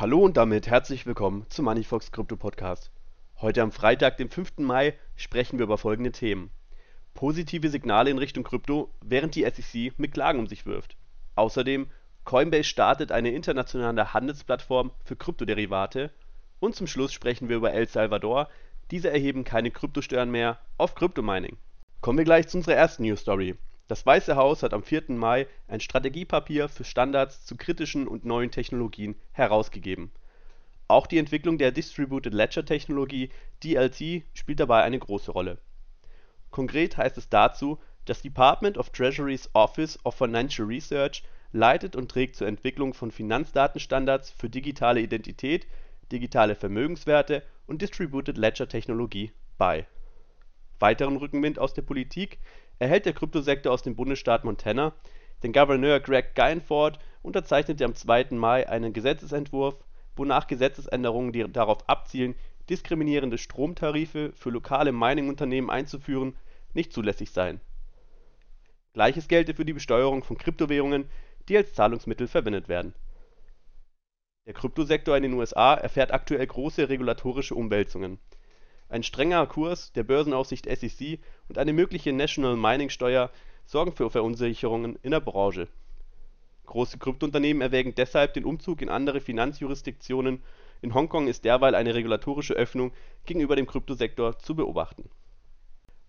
Hallo und damit herzlich willkommen zum Moneyfox Krypto Podcast. Heute am Freitag, dem 5. Mai, sprechen wir über folgende Themen. Positive Signale in Richtung Krypto, während die SEC mit Klagen um sich wirft. Außerdem, Coinbase startet eine internationale Handelsplattform für Kryptoderivate. Und zum Schluss sprechen wir über El Salvador. Diese erheben keine Kryptosteuern mehr auf Kryptomining. Kommen wir gleich zu unserer ersten News Story. Das Weiße Haus hat am 4. Mai ein Strategiepapier für Standards zu kritischen und neuen Technologien herausgegeben. Auch die Entwicklung der Distributed Ledger Technologie DLT spielt dabei eine große Rolle. Konkret heißt es dazu, das Department of Treasury's Office of Financial Research leitet und trägt zur Entwicklung von Finanzdatenstandards für digitale Identität, digitale Vermögenswerte und Distributed Ledger Technologie bei. Weiteren Rückenwind aus der Politik erhält der Kryptosektor aus dem Bundesstaat Montana, denn Gouverneur Greg Guyenford unterzeichnete am 2. Mai einen Gesetzesentwurf, wonach Gesetzesänderungen, die darauf abzielen, diskriminierende Stromtarife für lokale Mining-Unternehmen einzuführen, nicht zulässig seien. Gleiches gelte für die Besteuerung von Kryptowährungen, die als Zahlungsmittel verwendet werden. Der Kryptosektor in den USA erfährt aktuell große regulatorische Umwälzungen ein strenger Kurs der Börsenaufsicht SEC und eine mögliche National Mining Steuer sorgen für Verunsicherungen in der Branche. Große Kryptounternehmen erwägen deshalb den Umzug in andere Finanzjurisdiktionen, in Hongkong ist derweil eine regulatorische Öffnung gegenüber dem Kryptosektor zu beobachten.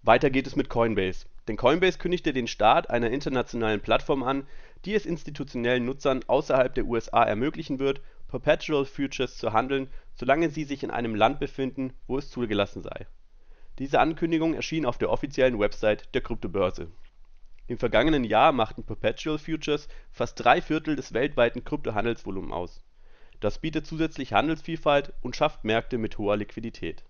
Weiter geht es mit Coinbase, denn Coinbase kündigte den Start einer internationalen Plattform an, die es institutionellen Nutzern außerhalb der USA ermöglichen wird Perpetual Futures zu handeln, solange sie sich in einem Land befinden, wo es zugelassen sei. Diese Ankündigung erschien auf der offiziellen Website der Kryptobörse. Im vergangenen Jahr machten Perpetual Futures fast drei Viertel des weltweiten Kryptohandelsvolumens aus. Das bietet zusätzlich Handelsvielfalt und schafft Märkte mit hoher Liquidität.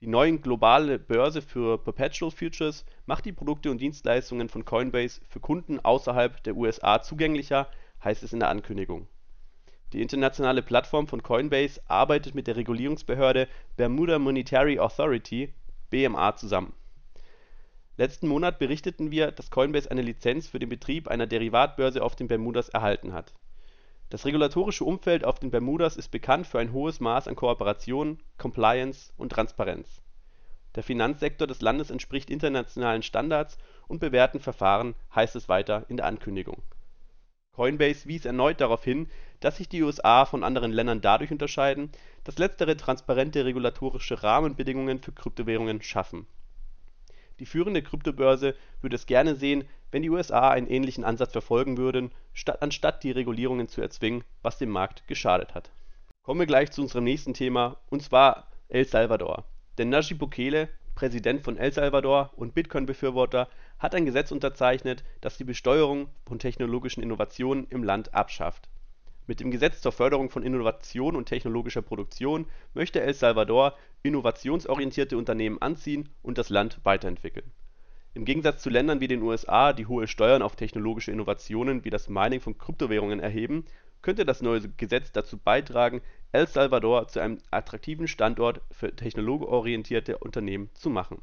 Die neue globale Börse für Perpetual Futures macht die Produkte und Dienstleistungen von Coinbase für Kunden außerhalb der USA zugänglicher, heißt es in der Ankündigung die internationale Plattform von Coinbase arbeitet mit der Regulierungsbehörde Bermuda Monetary Authority (BMA) zusammen. Letzten Monat berichteten wir, dass Coinbase eine Lizenz für den Betrieb einer Derivatbörse auf den Bermudas erhalten hat. Das regulatorische Umfeld auf den Bermudas ist bekannt für ein hohes Maß an Kooperation, Compliance und Transparenz. Der Finanzsektor des Landes entspricht internationalen Standards und bewährten Verfahren, heißt es weiter in der Ankündigung Coinbase wies erneut darauf hin, dass sich die USA von anderen Ländern dadurch unterscheiden, dass letztere transparente regulatorische Rahmenbedingungen für Kryptowährungen schaffen. Die führende Kryptobörse würde es gerne sehen, wenn die USA einen ähnlichen Ansatz verfolgen würden, anstatt die Regulierungen zu erzwingen, was dem Markt geschadet hat. Kommen wir gleich zu unserem nächsten Thema, und zwar El Salvador. Denn Nayib Bukele Präsident von El Salvador und Bitcoin-Befürworter, hat ein Gesetz unterzeichnet, das die Besteuerung von technologischen Innovationen im Land abschafft. Mit dem Gesetz zur Förderung von Innovation und technologischer Produktion möchte El Salvador innovationsorientierte Unternehmen anziehen und das Land weiterentwickeln. Im Gegensatz zu Ländern wie den USA, die hohe Steuern auf technologische Innovationen wie das Mining von Kryptowährungen erheben könnte das neue Gesetz dazu beitragen, El Salvador zu einem attraktiven Standort für technologieorientierte Unternehmen zu machen.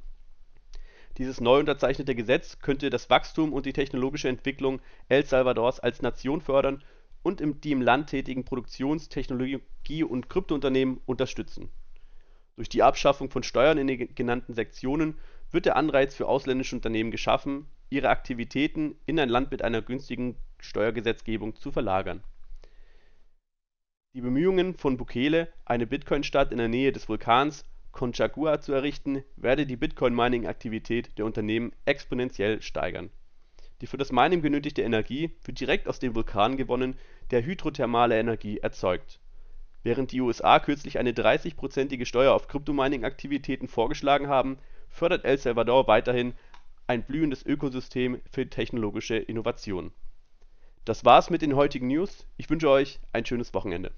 Dieses neu unterzeichnete Gesetz könnte das Wachstum und die technologische Entwicklung El Salvadors als Nation fördern und die im Land tätigen Produktions Technologie und Kryptounternehmen unterstützen. Durch die Abschaffung von Steuern in den genannten Sektionen wird der Anreiz für ausländische Unternehmen geschaffen, ihre Aktivitäten in ein Land mit einer günstigen Steuergesetzgebung zu verlagern die Bemühungen von Bukele, eine Bitcoin-Stadt in der Nähe des Vulkans Concagua zu errichten, werde die Bitcoin-Mining-Aktivität der Unternehmen exponentiell steigern. Die für das Mining benötigte Energie wird direkt aus dem Vulkan gewonnen, der hydrothermale Energie erzeugt. Während die USA kürzlich eine 30-prozentige Steuer auf Kryptomining-Aktivitäten vorgeschlagen haben, fördert El Salvador weiterhin ein blühendes Ökosystem für technologische Innovation. Das war's mit den heutigen News. Ich wünsche euch ein schönes Wochenende